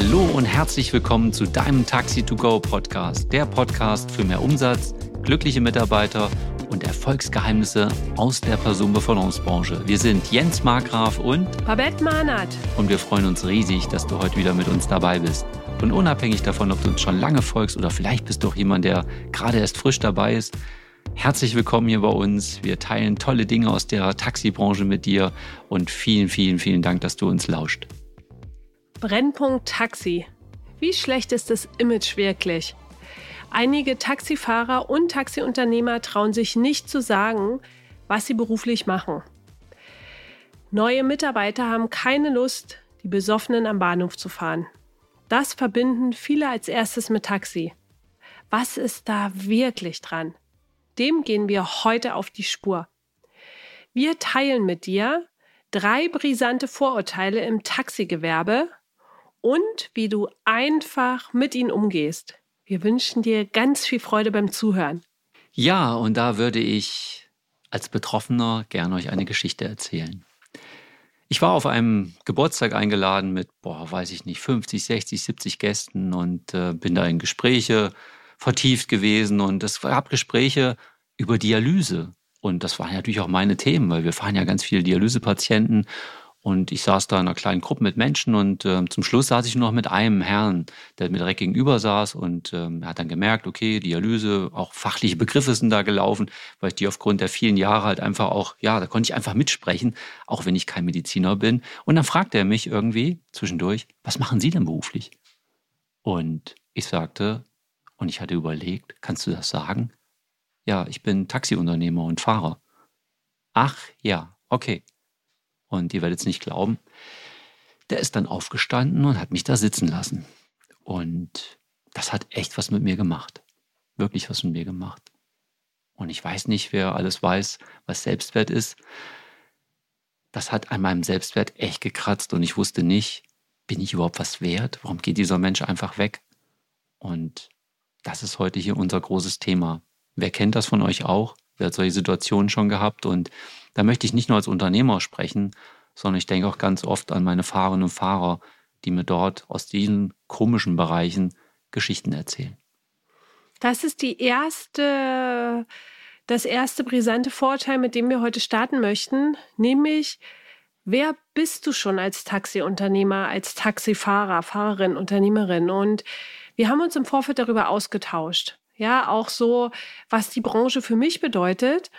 Hallo und herzlich willkommen zu deinem Taxi to Go Podcast, der Podcast für mehr Umsatz, glückliche Mitarbeiter und Erfolgsgeheimnisse aus der Personenbeförderungsbranche. Wir sind Jens Markgraf und Babette Mahnert. Und wir freuen uns riesig, dass du heute wieder mit uns dabei bist. Und unabhängig davon, ob du uns schon lange folgst oder vielleicht bist du auch jemand, der gerade erst frisch dabei ist, herzlich willkommen hier bei uns. Wir teilen tolle Dinge aus der Taxibranche mit dir und vielen, vielen, vielen Dank, dass du uns lauscht. Brennpunkt Taxi. Wie schlecht ist das Image wirklich? Einige Taxifahrer und Taxiunternehmer trauen sich nicht zu sagen, was sie beruflich machen. Neue Mitarbeiter haben keine Lust, die Besoffenen am Bahnhof zu fahren. Das verbinden viele als erstes mit Taxi. Was ist da wirklich dran? Dem gehen wir heute auf die Spur. Wir teilen mit dir drei brisante Vorurteile im Taxigewerbe und wie du einfach mit ihnen umgehst. Wir wünschen dir ganz viel Freude beim Zuhören. Ja, und da würde ich als Betroffener gerne euch eine Geschichte erzählen. Ich war auf einem Geburtstag eingeladen mit, boah, weiß ich nicht, 50, 60, 70 Gästen und äh, bin da in Gespräche vertieft gewesen und es gab Gespräche über Dialyse. Und das waren natürlich auch meine Themen, weil wir fahren ja ganz viele Dialysepatienten und ich saß da in einer kleinen Gruppe mit Menschen und äh, zum Schluss saß ich nur noch mit einem Herrn, der mir direkt gegenüber saß und er hat dann gemerkt, okay, Dialyse, auch fachliche Begriffe sind da gelaufen, weil ich die aufgrund der vielen Jahre halt einfach auch, ja, da konnte ich einfach mitsprechen, auch wenn ich kein Mediziner bin. Und dann fragte er mich irgendwie zwischendurch, was machen Sie denn beruflich? Und ich sagte, und ich hatte überlegt, kannst du das sagen? Ja, ich bin Taxiunternehmer und Fahrer. Ach ja, okay und ihr werdet es nicht glauben, der ist dann aufgestanden und hat mich da sitzen lassen. Und das hat echt was mit mir gemacht. Wirklich was mit mir gemacht. Und ich weiß nicht, wer alles weiß, was Selbstwert ist. Das hat an meinem Selbstwert echt gekratzt und ich wusste nicht, bin ich überhaupt was wert? Warum geht dieser Mensch einfach weg? Und das ist heute hier unser großes Thema. Wer kennt das von euch auch? Wer hat solche Situationen schon gehabt? Und da möchte ich nicht nur als Unternehmer sprechen, sondern ich denke auch ganz oft an meine Fahrerinnen und Fahrer, die mir dort aus diesen komischen Bereichen Geschichten erzählen. Das ist die erste, das erste brisante Vorteil, mit dem wir heute starten möchten, nämlich wer bist du schon als Taxiunternehmer, als Taxifahrer, Fahrerin, Unternehmerin? Und wir haben uns im Vorfeld darüber ausgetauscht. Ja, auch so, was die Branche für mich bedeutet.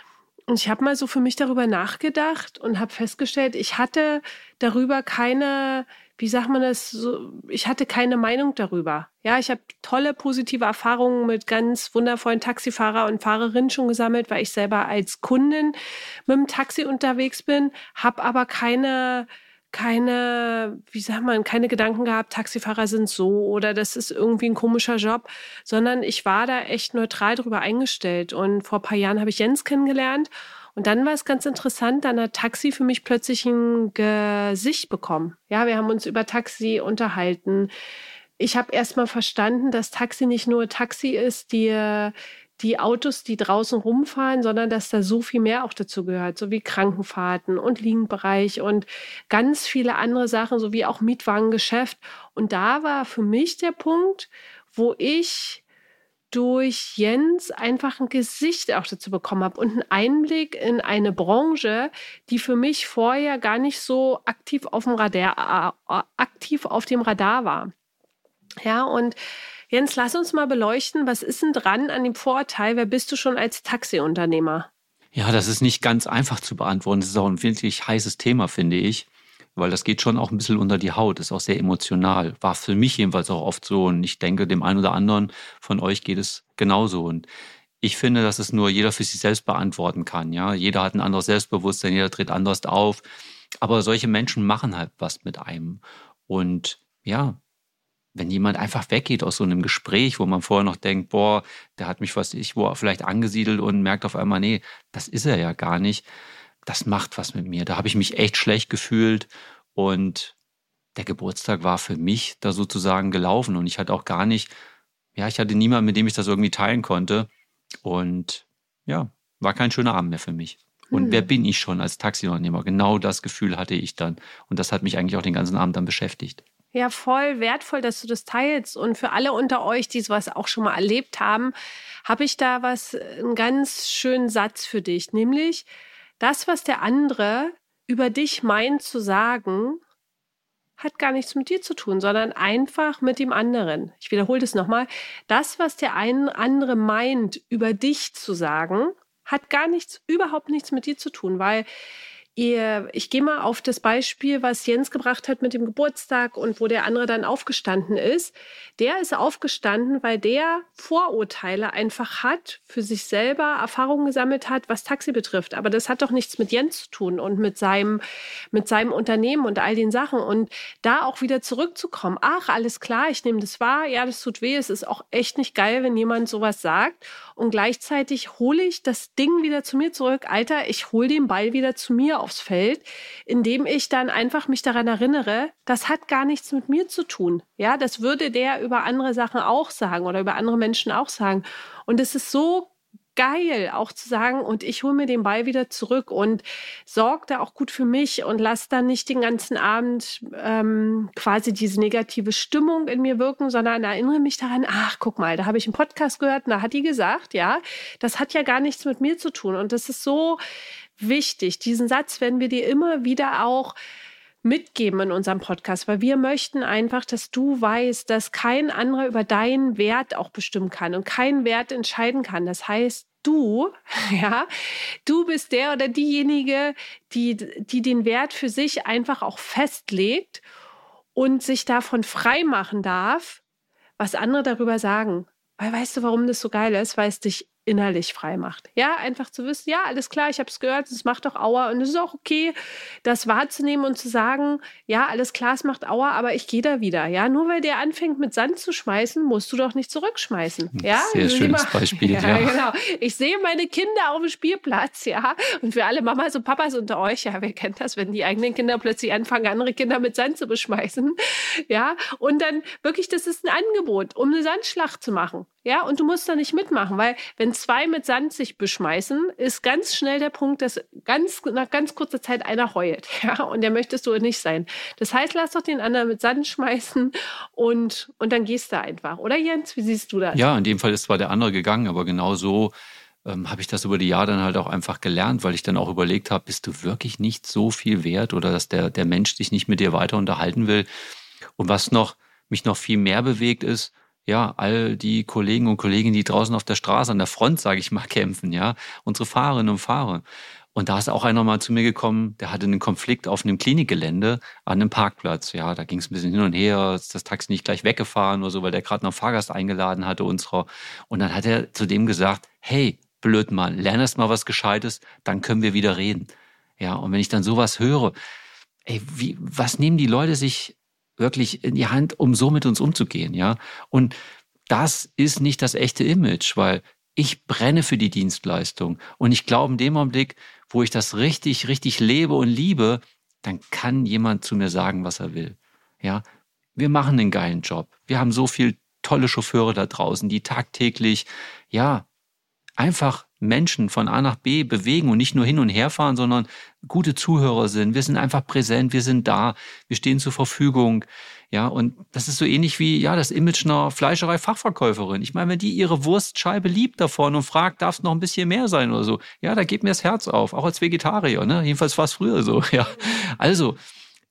Und ich habe mal so für mich darüber nachgedacht und habe festgestellt, ich hatte darüber keine, wie sagt man das, so, ich hatte keine Meinung darüber. Ja, ich habe tolle positive Erfahrungen mit ganz wundervollen Taxifahrer und Fahrerinnen schon gesammelt, weil ich selber als Kundin mit dem Taxi unterwegs bin, habe aber keine keine, wie sagt man, keine Gedanken gehabt, Taxifahrer sind so oder das ist irgendwie ein komischer Job, sondern ich war da echt neutral drüber eingestellt. Und vor ein paar Jahren habe ich Jens kennengelernt und dann war es ganz interessant, dann hat Taxi für mich plötzlich ein Gesicht bekommen. Ja, wir haben uns über Taxi unterhalten. Ich habe erst mal verstanden, dass Taxi nicht nur Taxi ist, die die Autos, die draußen rumfahren, sondern dass da so viel mehr auch dazu gehört, so wie Krankenfahrten und Liegenbereich und ganz viele andere Sachen, so wie auch Mietwagengeschäft. Und da war für mich der Punkt, wo ich durch Jens einfach ein Gesicht auch dazu bekommen habe und einen Einblick in eine Branche, die für mich vorher gar nicht so aktiv auf dem Radar, äh, aktiv auf dem Radar war. Ja, und Jens, lass uns mal beleuchten, was ist denn dran an dem Vorteil? Wer bist du schon als Taxiunternehmer? Ja, das ist nicht ganz einfach zu beantworten. Das ist auch ein wirklich heißes Thema, finde ich. Weil das geht schon auch ein bisschen unter die Haut, ist auch sehr emotional. War für mich jedenfalls auch oft so. Und ich denke, dem einen oder anderen von euch geht es genauso. Und ich finde, dass es nur jeder für sich selbst beantworten kann. Ja, jeder hat ein anderes Selbstbewusstsein, jeder tritt anders auf. Aber solche Menschen machen halt was mit einem. Und ja, wenn jemand einfach weggeht aus so einem Gespräch, wo man vorher noch denkt, boah, der hat mich was ich wo vielleicht angesiedelt und merkt auf einmal, nee, das ist er ja gar nicht. Das macht was mit mir. Da habe ich mich echt schlecht gefühlt und der Geburtstag war für mich da sozusagen gelaufen und ich hatte auch gar nicht, ja, ich hatte niemanden, mit dem ich das irgendwie teilen konnte und ja, war kein schöner Abend mehr für mich. Und hm. wer bin ich schon als Taxiunternehmer? Genau das Gefühl hatte ich dann und das hat mich eigentlich auch den ganzen Abend dann beschäftigt. Ja, voll wertvoll, dass du das teilst. Und für alle unter euch, die sowas auch schon mal erlebt haben, habe ich da was, einen ganz schönen Satz für dich. Nämlich, das, was der andere über dich meint zu sagen, hat gar nichts mit dir zu tun, sondern einfach mit dem anderen. Ich wiederhole das nochmal. Das, was der ein andere meint, über dich zu sagen, hat gar nichts, überhaupt nichts mit dir zu tun, weil Ihr, ich gehe mal auf das Beispiel, was Jens gebracht hat mit dem Geburtstag und wo der andere dann aufgestanden ist. Der ist aufgestanden, weil der Vorurteile einfach hat, für sich selber Erfahrungen gesammelt hat, was Taxi betrifft. Aber das hat doch nichts mit Jens zu tun und mit seinem, mit seinem Unternehmen und all den Sachen. Und da auch wieder zurückzukommen. Ach, alles klar, ich nehme das wahr. Ja, das tut weh. Es ist auch echt nicht geil, wenn jemand sowas sagt. Und gleichzeitig hole ich das Ding wieder zu mir zurück. Alter, ich hole den Ball wieder zu mir aufs Feld, indem ich dann einfach mich daran erinnere, das hat gar nichts mit mir zu tun. Ja, das würde der über andere Sachen auch sagen oder über andere Menschen auch sagen. Und es ist so geil, auch zu sagen, und ich hole mir den Ball wieder zurück und sorge da auch gut für mich und lasse dann nicht den ganzen Abend ähm, quasi diese negative Stimmung in mir wirken, sondern erinnere mich daran, ach, guck mal, da habe ich einen Podcast gehört, und da hat die gesagt, ja, das hat ja gar nichts mit mir zu tun. Und das ist so wichtig. Diesen Satz werden wir dir immer wieder auch mitgeben in unserem Podcast, weil wir möchten einfach, dass du weißt, dass kein anderer über deinen Wert auch bestimmen kann und keinen Wert entscheiden kann. Das heißt, du, ja, du bist der oder diejenige, die, die den Wert für sich einfach auch festlegt und sich davon frei machen darf, was andere darüber sagen. Weil weißt du, warum das so geil ist? Weil es dich innerlich frei macht. Ja, einfach zu wissen, ja, alles klar, ich habe es gehört, es macht doch Aua und es ist auch okay, das wahrzunehmen und zu sagen, ja, alles klar, es macht Aua, aber ich gehe da wieder. Ja, nur weil der anfängt mit Sand zu schmeißen, musst du doch nicht zurückschmeißen. Ja, sehr also schönes immer, Beispiel. Ja, ja, genau. Ich sehe meine Kinder auf dem Spielplatz, ja, und für alle Mamas und Papas unter euch, ja, wer kennt das, wenn die eigenen Kinder plötzlich anfangen, andere Kinder mit Sand zu beschmeißen, ja, und dann wirklich, das ist ein Angebot, um eine Sandschlacht zu machen. Ja, und du musst da nicht mitmachen, weil wenn zwei mit Sand sich beschmeißen, ist ganz schnell der Punkt, dass ganz, nach ganz kurzer Zeit einer heult. Ja, und der möchtest du nicht sein. Das heißt, lass doch den anderen mit Sand schmeißen und, und dann gehst du einfach. Oder Jens, wie siehst du das? Ja, in dem Fall ist zwar der andere gegangen, aber genau so ähm, habe ich das über die Jahre dann halt auch einfach gelernt, weil ich dann auch überlegt habe, bist du wirklich nicht so viel wert oder dass der, der Mensch sich nicht mit dir weiter unterhalten will. Und was noch, mich noch viel mehr bewegt ist, ja, all die Kollegen und Kolleginnen, die draußen auf der Straße an der Front, sage ich mal, kämpfen, ja, unsere Fahrerinnen und Fahrer. Und da ist auch einer mal zu mir gekommen, der hatte einen Konflikt auf einem Klinikgelände an einem Parkplatz. Ja, da ging es ein bisschen hin und her, ist das Taxi nicht gleich weggefahren oder so, weil der gerade noch Fahrgast eingeladen hatte, unserer. Und dann hat er zu dem gesagt, hey, blöd Mann, lern erst mal was Gescheites, dann können wir wieder reden. Ja, und wenn ich dann sowas höre, ey, wie, was nehmen die Leute sich wirklich in die Hand, um so mit uns umzugehen, ja. Und das ist nicht das echte Image, weil ich brenne für die Dienstleistung. Und ich glaube, in dem Augenblick, wo ich das richtig, richtig lebe und liebe, dann kann jemand zu mir sagen, was er will. Ja, wir machen einen geilen Job. Wir haben so viel tolle Chauffeure da draußen, die tagtäglich, ja, einfach Menschen von A nach B bewegen und nicht nur hin und her fahren, sondern gute Zuhörer sind. Wir sind einfach präsent, wir sind da, wir stehen zur Verfügung. Ja, und das ist so ähnlich wie, ja, das Image einer Fleischerei-Fachverkäuferin. Ich meine, wenn die ihre Wurstscheibe liebt davon und fragt, darf es noch ein bisschen mehr sein oder so, ja, da geht mir das Herz auf, auch als Vegetarier, ne? Jedenfalls war es früher so, ja. Also,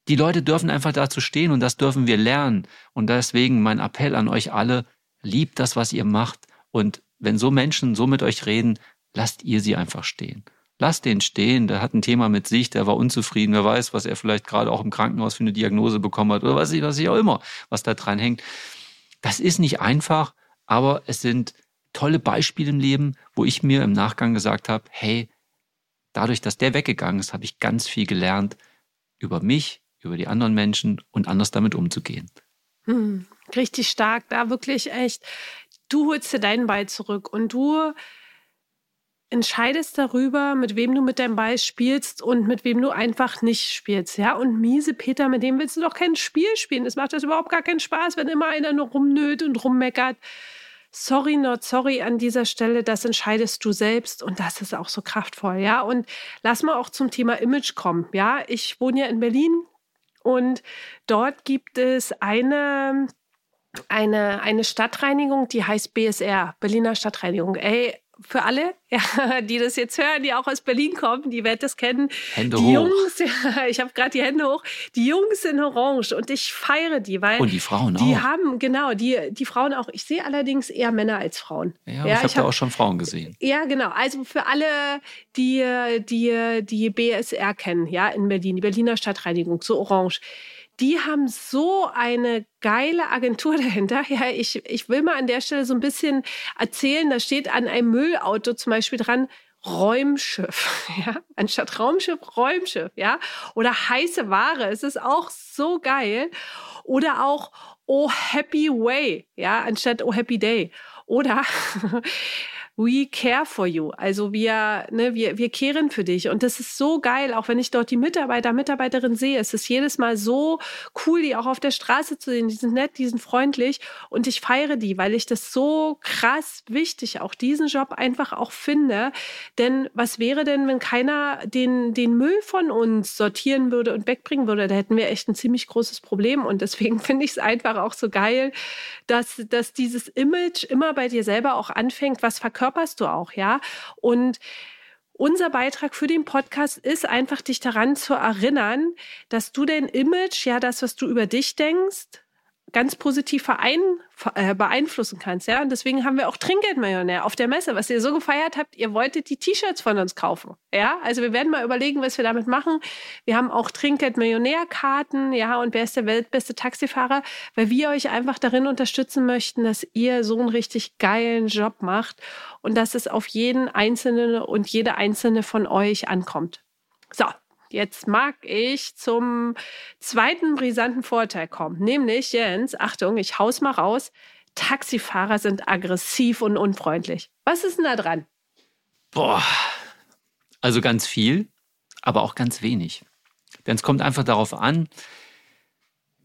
die Leute dürfen einfach dazu stehen und das dürfen wir lernen. Und deswegen mein Appell an euch alle, liebt das, was ihr macht. Und wenn so Menschen so mit euch reden, lasst ihr sie einfach stehen. Lasst den stehen, der hat ein Thema mit sich, der war unzufrieden, wer weiß, was er vielleicht gerade auch im Krankenhaus für eine Diagnose bekommen hat oder was ich, was ich auch immer, was da dran hängt. Das ist nicht einfach, aber es sind tolle Beispiele im Leben, wo ich mir im Nachgang gesagt habe, hey, dadurch, dass der weggegangen ist, habe ich ganz viel gelernt über mich, über die anderen Menschen und anders damit umzugehen. Hm, richtig stark, da wirklich echt. Du holst dir deinen Ball zurück und du entscheidest darüber, mit wem du mit deinem Ball spielst und mit wem du einfach nicht spielst. Ja, und miese Peter, mit dem willst du doch kein Spiel spielen. Das macht das überhaupt gar keinen Spaß, wenn immer einer nur rumnöt und rummeckert. Sorry, not sorry an dieser Stelle, das entscheidest du selbst und das ist auch so kraftvoll, ja. Und lass mal auch zum Thema Image kommen, ja. Ich wohne ja in Berlin Und dort gibt es eine eine, eine Stadtreinigung, die heißt BSR, Berliner Stadtreinigung. Ey, für alle, ja, die das jetzt hören, die auch aus Berlin kommen, die werden das kennen. Hände die hoch. Jungs, ja, ich habe gerade die Hände hoch. Die Jungs in Orange und ich feiere die, weil Und die Frauen die auch. haben genau die die Frauen auch. Ich sehe allerdings eher Männer als Frauen. Ja, ich habe da auch schon Frauen gesehen. Ja, genau. Also für alle, die die die BSR kennen, ja, in Berlin, die Berliner Stadtreinigung, so Orange die haben so eine geile Agentur dahinter. Ja, ich, ich will mal an der Stelle so ein bisschen erzählen, da steht an einem Müllauto zum Beispiel dran, Räumschiff, ja, anstatt Raumschiff, Räumschiff, ja, oder heiße Ware, es ist auch so geil. Oder auch Oh Happy Way, ja, anstatt Oh Happy Day. Oder We care for you. Also wir, ne, wir, wir kehren für dich. Und das ist so geil, auch wenn ich dort die Mitarbeiter, Mitarbeiterin sehe. Es ist jedes Mal so cool, die auch auf der Straße zu sehen. Die sind nett, die sind freundlich. Und ich feiere die, weil ich das so krass wichtig, auch diesen Job einfach auch finde. Denn was wäre denn, wenn keiner den, den Müll von uns sortieren würde und wegbringen würde? Da hätten wir echt ein ziemlich großes Problem. Und deswegen finde ich es einfach auch so geil, dass, dass dieses Image immer bei dir selber auch anfängt, was verkörpert verkörperst du auch, ja. Und unser Beitrag für den Podcast ist einfach, dich daran zu erinnern, dass du dein Image, ja, das, was du über dich denkst, ganz positiv verein, äh, beeinflussen kannst. Ja? Und deswegen haben wir auch Trinkgeldmillionär auf der Messe, was ihr so gefeiert habt. Ihr wolltet die T-Shirts von uns kaufen. Ja, also wir werden mal überlegen, was wir damit machen. Wir haben auch Trinkgeldmillionärkarten. Ja, und wer ist der weltbeste Taxifahrer? Weil wir euch einfach darin unterstützen möchten, dass ihr so einen richtig geilen Job macht und dass es auf jeden Einzelnen und jede Einzelne von euch ankommt. So, Jetzt mag ich zum zweiten brisanten Vorteil kommen, nämlich Jens, Achtung, ich haus mal raus. Taxifahrer sind aggressiv und unfreundlich. Was ist denn da dran? Boah, also ganz viel, aber auch ganz wenig. Denn es kommt einfach darauf an,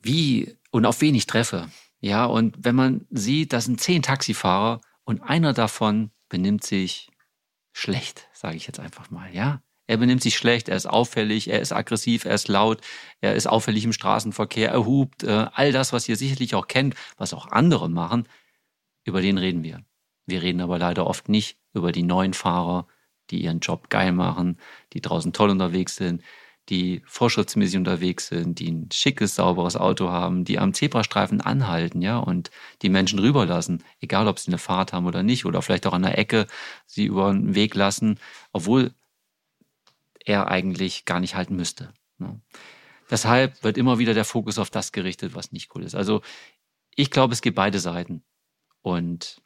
wie und auf wen ich treffe. Ja, und wenn man sieht, das sind zehn Taxifahrer und einer davon benimmt sich schlecht, sage ich jetzt einfach mal, ja, er benimmt sich schlecht, er ist auffällig, er ist aggressiv, er ist laut, er ist auffällig im Straßenverkehr, er hupt, äh, all das, was ihr sicherlich auch kennt, was auch andere machen, über den reden wir. Wir reden aber leider oft nicht über die neuen Fahrer, die ihren Job geil machen, die draußen toll unterwegs sind, die vorschriftsmäßig unterwegs sind, die ein schickes, sauberes Auto haben, die am Zebrastreifen anhalten, ja, und die Menschen rüberlassen, egal ob sie eine Fahrt haben oder nicht, oder vielleicht auch an der Ecke sie über den Weg lassen, obwohl er eigentlich gar nicht halten müsste. Ne? Deshalb wird immer wieder der Fokus auf das gerichtet, was nicht cool ist. Also ich glaube, es gibt beide Seiten. Und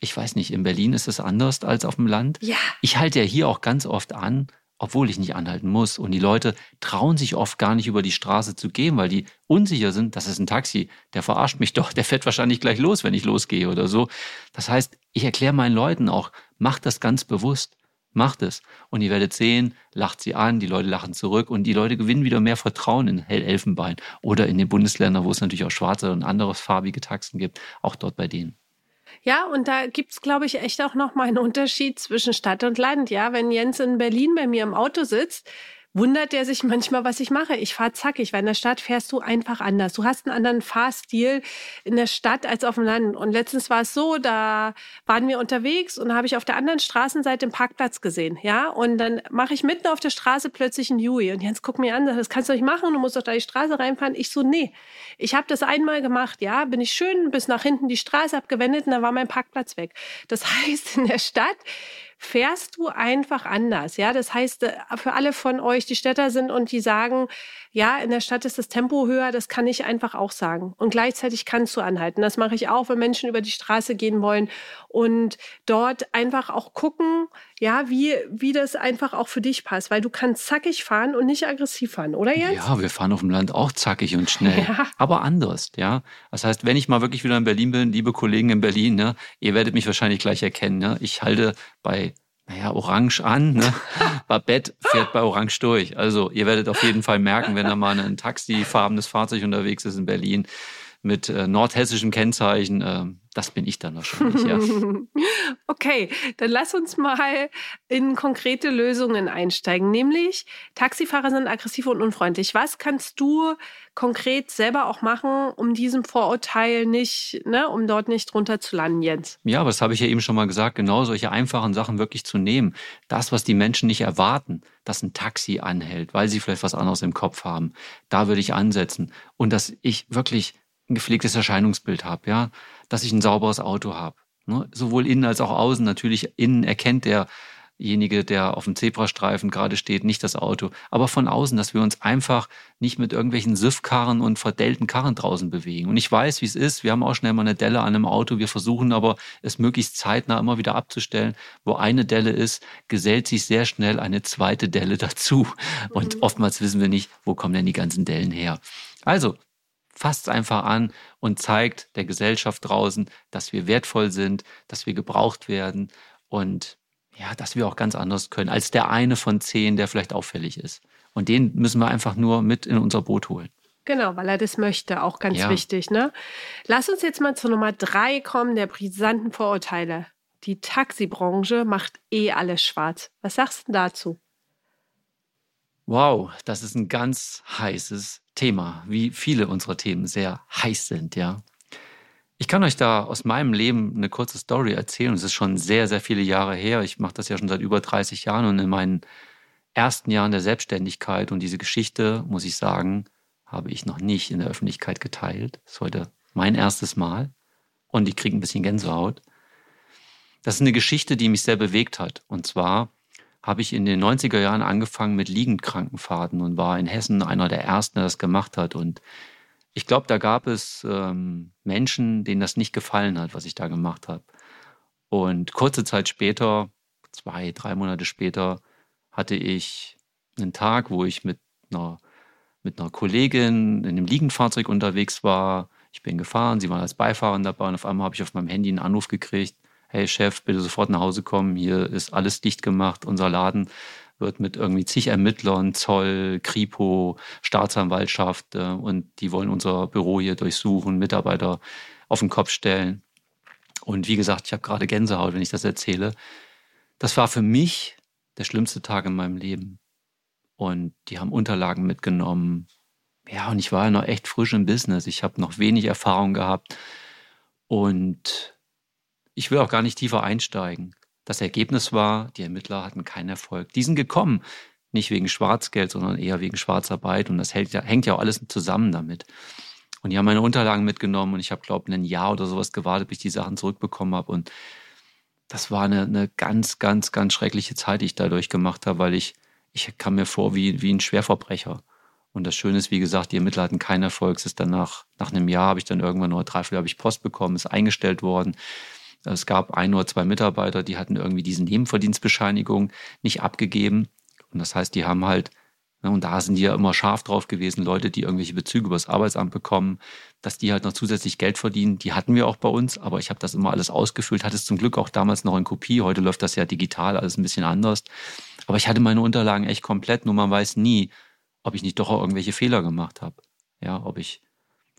ich weiß nicht, in Berlin ist es anders als auf dem Land. Ja. Ich halte ja hier auch ganz oft an, obwohl ich nicht anhalten muss. Und die Leute trauen sich oft gar nicht über die Straße zu gehen, weil die unsicher sind, das ist ein Taxi, der verarscht mich doch, der fährt wahrscheinlich gleich los, wenn ich losgehe oder so. Das heißt, ich erkläre meinen Leuten auch, macht das ganz bewusst. Macht es. Und ihr werdet sehen, lacht sie an, die Leute lachen zurück und die Leute gewinnen wieder mehr Vertrauen in Hell-Elfenbein oder in den Bundesländern, wo es natürlich auch schwarze und andere farbige Taxen gibt, auch dort bei denen. Ja, und da gibt's, glaube ich, echt auch noch mal einen Unterschied zwischen Stadt und Land. Ja, wenn Jens in Berlin bei mir im Auto sitzt, wundert er sich manchmal, was ich mache. Ich fahre zackig, weil in der Stadt fährst du einfach anders. Du hast einen anderen Fahrstil in der Stadt als auf dem Land. Und letztens war es so, da waren wir unterwegs und habe ich auf der anderen Straßenseite den Parkplatz gesehen. Ja, und dann mache ich mitten auf der Straße plötzlich einen Yui. Und Jens guckt mir an, das kannst du nicht machen, du musst doch da die Straße reinfahren. Ich so, nee, ich habe das einmal gemacht. Ja, bin ich schön bis nach hinten die Straße abgewendet und da war mein Parkplatz weg. Das heißt, in der Stadt fährst du einfach anders. Ja, das heißt, äh, für alle von euch, die Städter sind und die sagen, ja, in der Stadt ist das Tempo höher, das kann ich einfach auch sagen. Und gleichzeitig kannst du anhalten. Das mache ich auch, wenn Menschen über die Straße gehen wollen und dort einfach auch gucken, ja, wie, wie das einfach auch für dich passt, weil du kannst zackig fahren und nicht aggressiv fahren, oder Jens? Ja, wir fahren auf dem Land auch zackig und schnell, ja. aber anders, ja. Das heißt, wenn ich mal wirklich wieder in Berlin bin, liebe Kollegen in Berlin, ne, ihr werdet mich wahrscheinlich gleich erkennen, ne? Ich halte bei naja, orange an. Ne? Babette fährt bei orange durch. Also ihr werdet auf jeden Fall merken, wenn da mal ein taxifarbenes Fahrzeug unterwegs ist in Berlin mit äh, nordhessischem Kennzeichen, äh, das bin ich dann wahrscheinlich, ja. Okay, dann lass uns mal in konkrete Lösungen einsteigen. Nämlich, Taxifahrer sind aggressiv und unfreundlich. Was kannst du konkret selber auch machen, um diesem Vorurteil nicht, ne, um dort nicht drunter zu landen, Jens? Ja, aber das habe ich ja eben schon mal gesagt, genau solche einfachen Sachen wirklich zu nehmen. Das, was die Menschen nicht erwarten, dass ein Taxi anhält, weil sie vielleicht was anderes im Kopf haben, da würde ich ansetzen. Und dass ich wirklich ein gepflegtes Erscheinungsbild habe, ja, dass ich ein sauberes Auto habe. Ne? Sowohl innen als auch außen. Natürlich innen erkennt derjenige, der auf dem Zebrastreifen gerade steht, nicht das Auto. Aber von außen, dass wir uns einfach nicht mit irgendwelchen Süffkarren und verdellten Karren draußen bewegen. Und ich weiß, wie es ist. Wir haben auch schnell mal eine Delle an einem Auto. Wir versuchen aber, es möglichst zeitnah immer wieder abzustellen. Wo eine Delle ist, gesellt sich sehr schnell eine zweite Delle dazu. Und mhm. oftmals wissen wir nicht, wo kommen denn die ganzen Dellen her. Also, fasst es einfach an und zeigt der Gesellschaft draußen, dass wir wertvoll sind, dass wir gebraucht werden und ja, dass wir auch ganz anders können als der eine von zehn, der vielleicht auffällig ist. Und den müssen wir einfach nur mit in unser Boot holen. Genau, weil er das möchte, auch ganz ja. wichtig. Ne? Lass uns jetzt mal zur Nummer drei kommen, der brisanten Vorurteile. Die Taxibranche macht eh alles schwarz. Was sagst du dazu? Wow, das ist ein ganz heißes Thema, wie viele unserer Themen sehr heiß sind, ja. Ich kann euch da aus meinem Leben eine kurze Story erzählen. Es ist schon sehr, sehr viele Jahre her. Ich mache das ja schon seit über 30 Jahren und in meinen ersten Jahren der Selbstständigkeit und diese Geschichte, muss ich sagen, habe ich noch nicht in der Öffentlichkeit geteilt. Das ist heute mein erstes Mal und ich kriege ein bisschen Gänsehaut. Das ist eine Geschichte, die mich sehr bewegt hat. Und zwar habe ich in den 90er Jahren angefangen mit Liegendkrankenfahrten und war in Hessen einer der ersten, der das gemacht hat. Und ich glaube, da gab es ähm, Menschen, denen das nicht gefallen hat, was ich da gemacht habe. Und kurze Zeit später, zwei, drei Monate später, hatte ich einen Tag, wo ich mit einer, mit einer Kollegin in einem Liegenfahrzeug unterwegs war. Ich bin gefahren, sie war als Beifahrer dabei und auf einmal habe ich auf meinem Handy einen Anruf gekriegt hey Chef, bitte sofort nach Hause kommen, hier ist alles dicht gemacht, unser Laden wird mit irgendwie zig Ermittlern, Zoll, Kripo, Staatsanwaltschaft äh, und die wollen unser Büro hier durchsuchen, Mitarbeiter auf den Kopf stellen. Und wie gesagt, ich habe gerade Gänsehaut, wenn ich das erzähle. Das war für mich der schlimmste Tag in meinem Leben. Und die haben Unterlagen mitgenommen. Ja, und ich war ja noch echt frisch im Business. Ich habe noch wenig Erfahrung gehabt. Und ich will auch gar nicht tiefer einsteigen. Das Ergebnis war, die Ermittler hatten keinen Erfolg. Die sind gekommen, nicht wegen Schwarzgeld, sondern eher wegen Schwarzarbeit. Und das hängt ja, hängt ja auch alles zusammen damit. Und die haben meine Unterlagen mitgenommen und ich habe, glaube ich, ein Jahr oder sowas gewartet, bis ich die Sachen zurückbekommen habe. Und das war eine, eine ganz, ganz, ganz schreckliche Zeit, die ich dadurch gemacht habe, weil ich, ich kam mir vor wie, wie ein Schwerverbrecher. Und das Schöne ist, wie gesagt, die Ermittler hatten keinen Erfolg. Es ist danach, nach einem Jahr habe ich dann irgendwann nur dreiviertel habe ich Post bekommen, ist eingestellt worden. Es gab ein oder zwei Mitarbeiter, die hatten irgendwie diese Nebenverdienstbescheinigung nicht abgegeben. Und das heißt, die haben halt, ne, und da sind die ja immer scharf drauf gewesen, Leute, die irgendwelche Bezüge über das Arbeitsamt bekommen, dass die halt noch zusätzlich Geld verdienen. Die hatten wir auch bei uns, aber ich habe das immer alles ausgefüllt, hatte es zum Glück auch damals noch in Kopie. Heute läuft das ja digital, alles ein bisschen anders. Aber ich hatte meine Unterlagen echt komplett, nur man weiß nie, ob ich nicht doch auch irgendwelche Fehler gemacht habe. Ja, ob ich,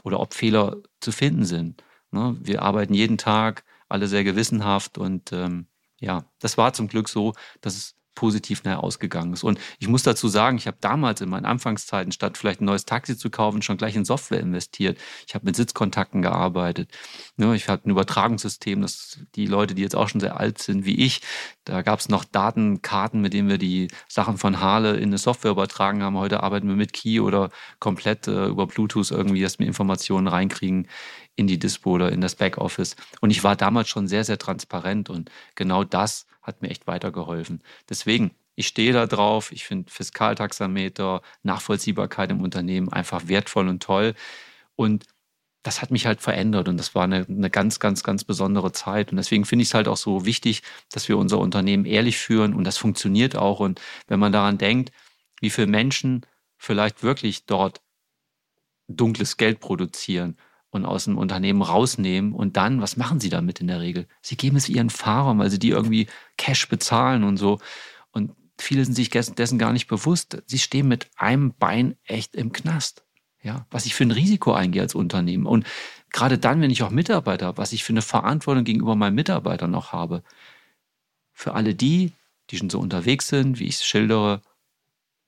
oder ob Fehler zu finden sind. Ne? Wir arbeiten jeden Tag alle sehr gewissenhaft und ähm, ja, das war zum Glück so, dass es positiv nachher ausgegangen ist. Und ich muss dazu sagen, ich habe damals in meinen Anfangszeiten, statt vielleicht ein neues Taxi zu kaufen, schon gleich in Software investiert. Ich habe mit Sitzkontakten gearbeitet. Ne, ich hatte ein Übertragungssystem, das die Leute, die jetzt auch schon sehr alt sind wie ich, da gab es noch Datenkarten, mit denen wir die Sachen von Hale in eine Software übertragen haben. Heute arbeiten wir mit Key oder komplett äh, über Bluetooth irgendwie, dass wir Informationen reinkriegen in die Dispo oder in das Backoffice. Und ich war damals schon sehr, sehr transparent und genau das hat mir echt weitergeholfen. Deswegen, ich stehe da drauf. Ich finde Fiskaltaxameter, Nachvollziehbarkeit im Unternehmen einfach wertvoll und toll. Und das hat mich halt verändert und das war eine, eine ganz, ganz, ganz besondere Zeit. Und deswegen finde ich es halt auch so wichtig, dass wir unser Unternehmen ehrlich führen und das funktioniert auch. Und wenn man daran denkt, wie viele Menschen vielleicht wirklich dort dunkles Geld produzieren und aus dem Unternehmen rausnehmen und dann, was machen sie damit in der Regel? Sie geben es ihren Fahrern, weil sie die irgendwie Cash bezahlen und so. Und viele sind sich dessen gar nicht bewusst. Sie stehen mit einem Bein echt im Knast. Ja, was ich für ein Risiko eingehe als Unternehmen. Und gerade dann, wenn ich auch Mitarbeiter habe, was ich für eine Verantwortung gegenüber meinen Mitarbeitern noch habe. Für alle die, die schon so unterwegs sind, wie ich es schildere,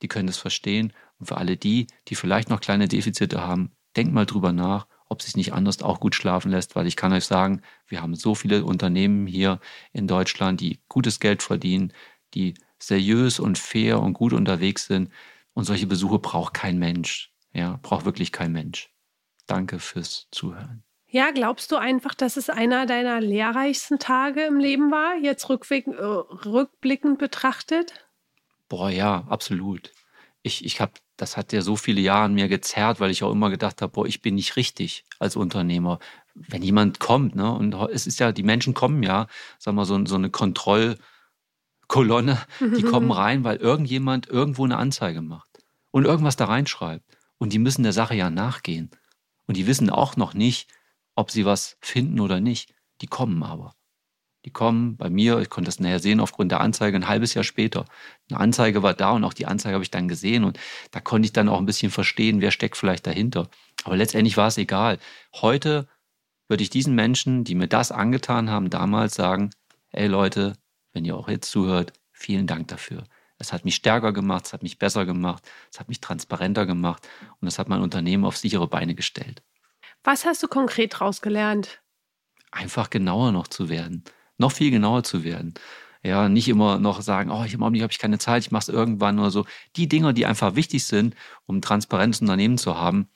die können das verstehen. Und für alle die, die vielleicht noch kleine Defizite haben, denkt mal drüber nach, ob es sich nicht anders auch gut schlafen lässt, weil ich kann euch sagen, wir haben so viele Unternehmen hier in Deutschland, die gutes Geld verdienen, die seriös und fair und gut unterwegs sind. Und solche Besuche braucht kein Mensch. Ja, braucht wirklich kein Mensch. Danke fürs Zuhören. Ja, glaubst du einfach, dass es einer deiner lehrreichsten Tage im Leben war, jetzt rückblickend, äh, rückblickend betrachtet? Boah, ja, absolut. Ich, ich habe, das hat ja so viele Jahre an mir gezerrt, weil ich auch immer gedacht habe, boah, ich bin nicht richtig als Unternehmer. Wenn jemand kommt, ne, und es ist ja, die Menschen kommen ja, sag mal, so, so eine Kontrollkolonne, die kommen rein, weil irgendjemand irgendwo eine Anzeige macht und irgendwas da reinschreibt. Und die müssen der Sache ja nachgehen. Und die wissen auch noch nicht, ob sie was finden oder nicht. Die kommen aber. Die kommen bei mir, ich konnte das nachher sehen aufgrund der Anzeige, ein halbes Jahr später. Eine Anzeige war da und auch die Anzeige habe ich dann gesehen und da konnte ich dann auch ein bisschen verstehen, wer steckt vielleicht dahinter. Aber letztendlich war es egal. Heute würde ich diesen Menschen, die mir das angetan haben, damals sagen, ey Leute, wenn ihr auch jetzt zuhört, vielen Dank dafür. Es hat mich stärker gemacht, es hat mich besser gemacht, es hat mich transparenter gemacht und es hat mein Unternehmen auf sichere Beine gestellt. Was hast du konkret daraus gelernt? Einfach genauer noch zu werden, noch viel genauer zu werden. Ja, nicht immer noch sagen, oh, ich habe ich keine Zeit, ich mache es irgendwann oder so. Die Dinge, die einfach wichtig sind, um ein transparentes Unternehmen zu haben,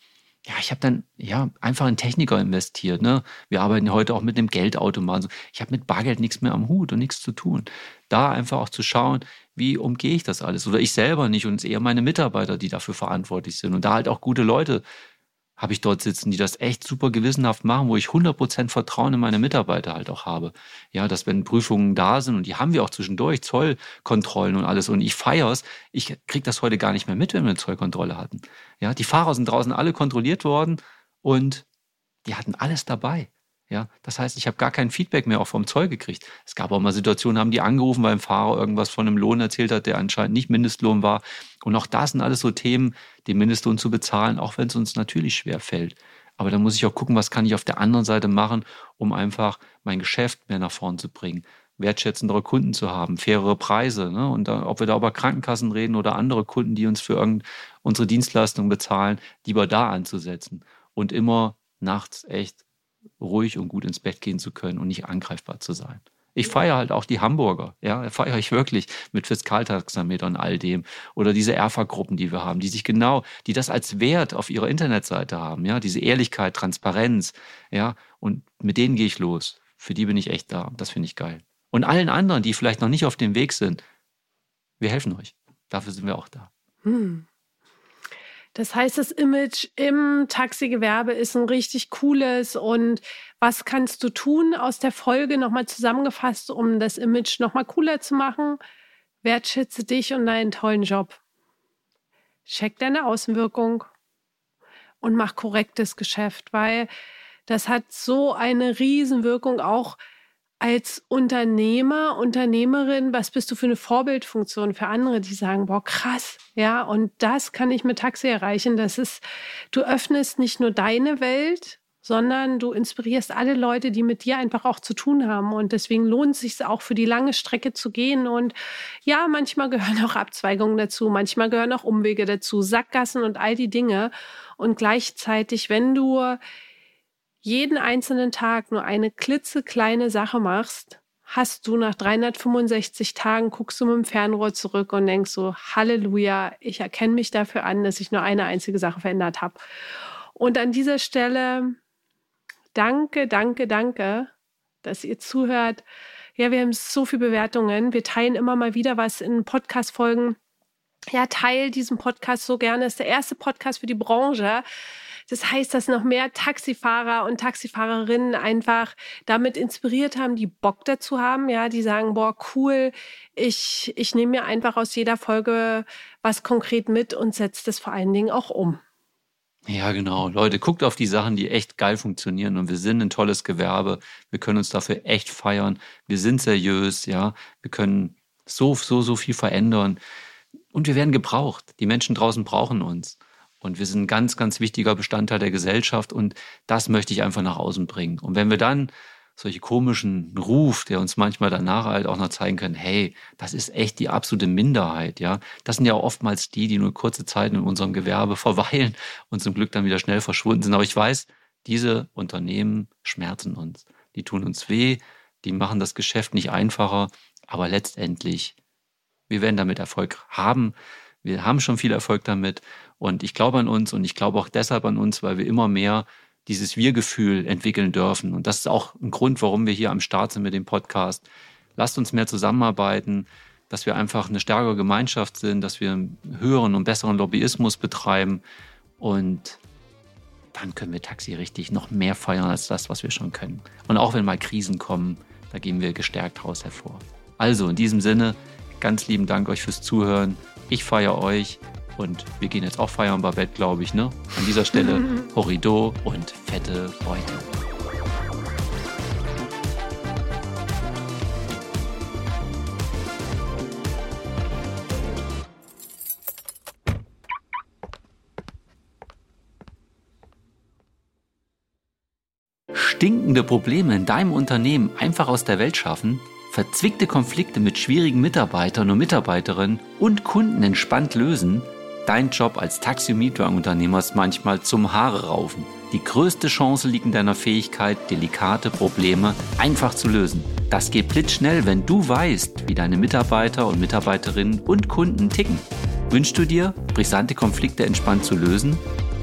ja, ich habe dann ja einfach in Techniker investiert. Ne? Wir arbeiten heute auch mit einem Geldautomaten. Ich habe mit Bargeld nichts mehr am Hut und nichts zu tun. Da einfach auch zu schauen, wie umgehe ich das alles? Oder ich selber nicht und es eher meine Mitarbeiter, die dafür verantwortlich sind. Und da halt auch gute Leute habe ich dort sitzen, die das echt super gewissenhaft machen, wo ich 100% Vertrauen in meine Mitarbeiter halt auch habe. Ja, dass wenn Prüfungen da sind und die haben wir auch zwischendurch, Zollkontrollen und alles und ich feier's, ich krieg das heute gar nicht mehr mit, wenn wir eine Zollkontrolle hatten. Ja, die Fahrer sind draußen alle kontrolliert worden und die hatten alles dabei. Ja, das heißt, ich habe gar kein Feedback mehr auch vom Zoll gekriegt. Es gab auch mal Situationen, haben die angerufen, weil ein Fahrer irgendwas von einem Lohn erzählt hat, der anscheinend nicht Mindestlohn war. Und auch das sind alles so Themen, den Mindestlohn zu bezahlen, auch wenn es uns natürlich schwer fällt. Aber da muss ich auch gucken, was kann ich auf der anderen Seite machen, um einfach mein Geschäft mehr nach vorn zu bringen, wertschätzendere Kunden zu haben, fairere Preise. Ne? Und da, ob wir da über Krankenkassen reden oder andere Kunden, die uns für unsere Dienstleistungen bezahlen, lieber da anzusetzen und immer nachts echt ruhig und gut ins Bett gehen zu können und nicht angreifbar zu sein. Ich feiere halt auch die Hamburger, ja, feiere ich wirklich mit Fiskaltaxameter und all dem. Oder diese ERFA-Gruppen, die wir haben, die sich genau, die das als Wert auf ihrer Internetseite haben, ja, diese Ehrlichkeit, Transparenz, ja, und mit denen gehe ich los. Für die bin ich echt da. Das finde ich geil. Und allen anderen, die vielleicht noch nicht auf dem Weg sind, wir helfen euch. Dafür sind wir auch da. Hm. Das heißt, das Image im Taxigewerbe ist ein richtig cooles. Und was kannst du tun aus der Folge nochmal zusammengefasst, um das Image nochmal cooler zu machen? Wertschätze dich und deinen tollen Job. Check deine Außenwirkung und mach korrektes Geschäft, weil das hat so eine Riesenwirkung auch als Unternehmer, Unternehmerin, was bist du für eine Vorbildfunktion für andere, die sagen, boah, krass, ja, und das kann ich mit Taxi erreichen. Das ist, du öffnest nicht nur deine Welt, sondern du inspirierst alle Leute, die mit dir einfach auch zu tun haben. Und deswegen lohnt es sich auch für die lange Strecke zu gehen. Und ja, manchmal gehören auch Abzweigungen dazu, manchmal gehören auch Umwege dazu, Sackgassen und all die Dinge. Und gleichzeitig, wenn du jeden einzelnen Tag nur eine klitzekleine Sache machst, hast du nach 365 Tagen, guckst du mit dem Fernrohr zurück und denkst so, Halleluja, ich erkenne mich dafür an, dass ich nur eine einzige Sache verändert habe. Und an dieser Stelle, danke, danke, danke, dass ihr zuhört. Ja, wir haben so viele Bewertungen. Wir teilen immer mal wieder was in Podcast-Folgen. Ja, teil diesen Podcast so gerne. Das ist der erste Podcast für die Branche. Das heißt, dass noch mehr Taxifahrer und Taxifahrerinnen einfach damit inspiriert haben, die Bock dazu haben, ja, die sagen, boah, cool, ich, ich nehme mir einfach aus jeder Folge was konkret mit und setze das vor allen Dingen auch um. Ja, genau. Leute, guckt auf die Sachen, die echt geil funktionieren. Und wir sind ein tolles Gewerbe. Wir können uns dafür echt feiern. Wir sind seriös, ja. Wir können so, so, so viel verändern. Und wir werden gebraucht. Die Menschen draußen brauchen uns. Und wir sind ein ganz, ganz wichtiger Bestandteil der Gesellschaft und das möchte ich einfach nach außen bringen. Und wenn wir dann solche komischen Ruf, der uns manchmal danach halt auch noch zeigen können, hey, das ist echt die absolute Minderheit, ja. Das sind ja oftmals die, die nur kurze Zeit in unserem Gewerbe verweilen und zum Glück dann wieder schnell verschwunden sind. Aber ich weiß, diese Unternehmen schmerzen uns. Die tun uns weh, die machen das Geschäft nicht einfacher, aber letztendlich, wir werden damit Erfolg haben. Wir haben schon viel Erfolg damit und ich glaube an uns und ich glaube auch deshalb an uns, weil wir immer mehr dieses Wir-Gefühl entwickeln dürfen. Und das ist auch ein Grund, warum wir hier am Start sind mit dem Podcast. Lasst uns mehr zusammenarbeiten, dass wir einfach eine stärkere Gemeinschaft sind, dass wir einen höheren und besseren Lobbyismus betreiben. Und dann können wir Taxi richtig noch mehr feiern als das, was wir schon können. Und auch wenn mal Krisen kommen, da gehen wir gestärkt raus hervor. Also in diesem Sinne, ganz lieben Dank euch fürs Zuhören. Ich feiere euch und wir gehen jetzt auch feiern Babette, glaube ich, ne? An dieser Stelle Horrido und fette Beute. Stinkende Probleme in deinem Unternehmen einfach aus der Welt schaffen? Verzwickte Konflikte mit schwierigen Mitarbeitern und Mitarbeiterinnen und Kunden entspannt lösen? Dein Job als Taxi-Mietwagenunternehmer ist manchmal zum Haare raufen. Die größte Chance liegt in deiner Fähigkeit, delikate Probleme einfach zu lösen. Das geht blitzschnell, wenn du weißt, wie deine Mitarbeiter und Mitarbeiterinnen und Kunden ticken. Wünschst du dir, brisante Konflikte entspannt zu lösen?